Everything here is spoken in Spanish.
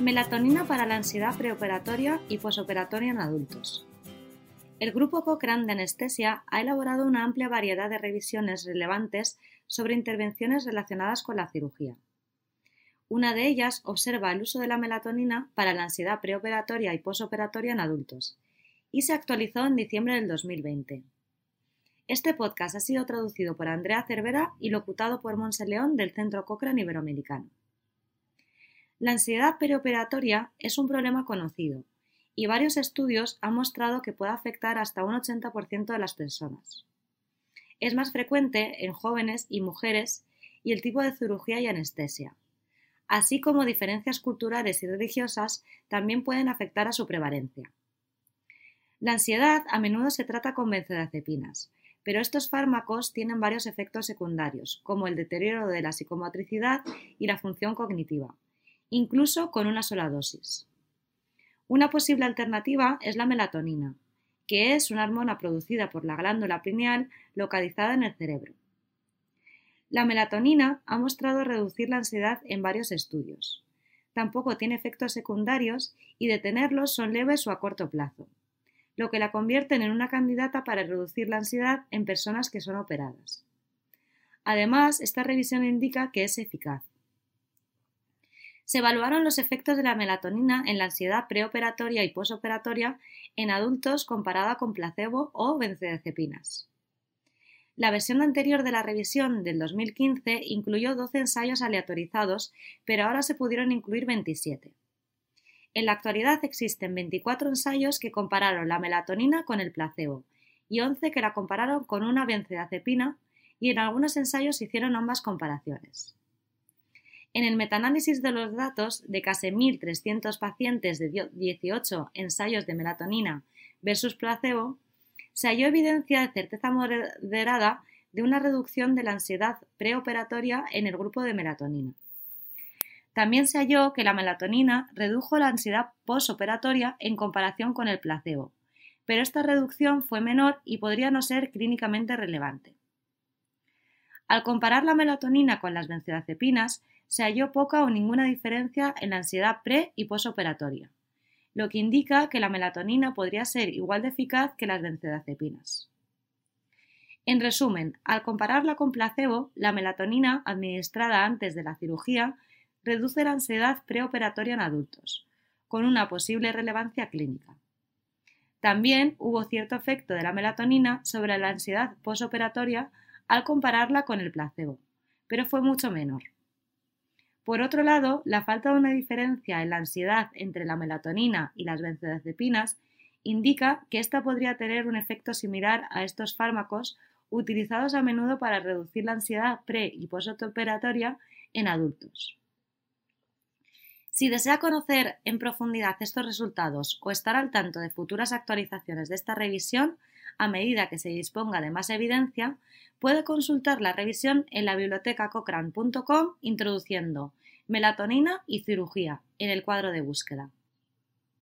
Melatonina para la ansiedad preoperatoria y posoperatoria en adultos. El grupo Cochrane de Anestesia ha elaborado una amplia variedad de revisiones relevantes sobre intervenciones relacionadas con la cirugía. Una de ellas observa el uso de la melatonina para la ansiedad preoperatoria y posoperatoria en adultos, y se actualizó en diciembre del 2020. Este podcast ha sido traducido por Andrea Cervera y locutado por Monse León del Centro Cochrane Iberoamericano. La ansiedad preoperatoria es un problema conocido y varios estudios han mostrado que puede afectar hasta un 80% de las personas. Es más frecuente en jóvenes y mujeres y el tipo de cirugía y anestesia, así como diferencias culturales y religiosas también pueden afectar a su prevalencia. La ansiedad a menudo se trata con benzodiazepinas, pero estos fármacos tienen varios efectos secundarios, como el deterioro de la psicomotricidad y la función cognitiva incluso con una sola dosis. Una posible alternativa es la melatonina, que es una hormona producida por la glándula pineal localizada en el cerebro. La melatonina ha mostrado reducir la ansiedad en varios estudios. Tampoco tiene efectos secundarios y detenerlos son leves o a corto plazo, lo que la convierten en una candidata para reducir la ansiedad en personas que son operadas. Además, esta revisión indica que es eficaz se evaluaron los efectos de la melatonina en la ansiedad preoperatoria y posoperatoria en adultos comparada con placebo o benzodiazepinas. La versión anterior de la revisión del 2015 incluyó 12 ensayos aleatorizados, pero ahora se pudieron incluir 27. En la actualidad existen 24 ensayos que compararon la melatonina con el placebo y 11 que la compararon con una benzodiazepina y en algunos ensayos hicieron ambas comparaciones. En el metaanálisis de los datos de casi 1.300 pacientes de 18 ensayos de melatonina versus placebo, se halló evidencia de certeza moderada de una reducción de la ansiedad preoperatoria en el grupo de melatonina. También se halló que la melatonina redujo la ansiedad posoperatoria en comparación con el placebo, pero esta reducción fue menor y podría no ser clínicamente relevante. Al comparar la melatonina con las benzodiazepinas, se halló poca o ninguna diferencia en la ansiedad pre y posoperatoria, lo que indica que la melatonina podría ser igual de eficaz que las benzodiazepinas. En resumen, al compararla con placebo, la melatonina administrada antes de la cirugía reduce la ansiedad preoperatoria en adultos, con una posible relevancia clínica. También hubo cierto efecto de la melatonina sobre la ansiedad posoperatoria al compararla con el placebo, pero fue mucho menor. Por otro lado, la falta de una diferencia en la ansiedad entre la melatonina y las benzodiazepinas indica que ésta podría tener un efecto similar a estos fármacos utilizados a menudo para reducir la ansiedad pre y postoperatoria en adultos. Si desea conocer en profundidad estos resultados o estar al tanto de futuras actualizaciones de esta revisión, a medida que se disponga de más evidencia, puede consultar la revisión en la biblioteca cochrane.com introduciendo melatonina y cirugía en el cuadro de búsqueda.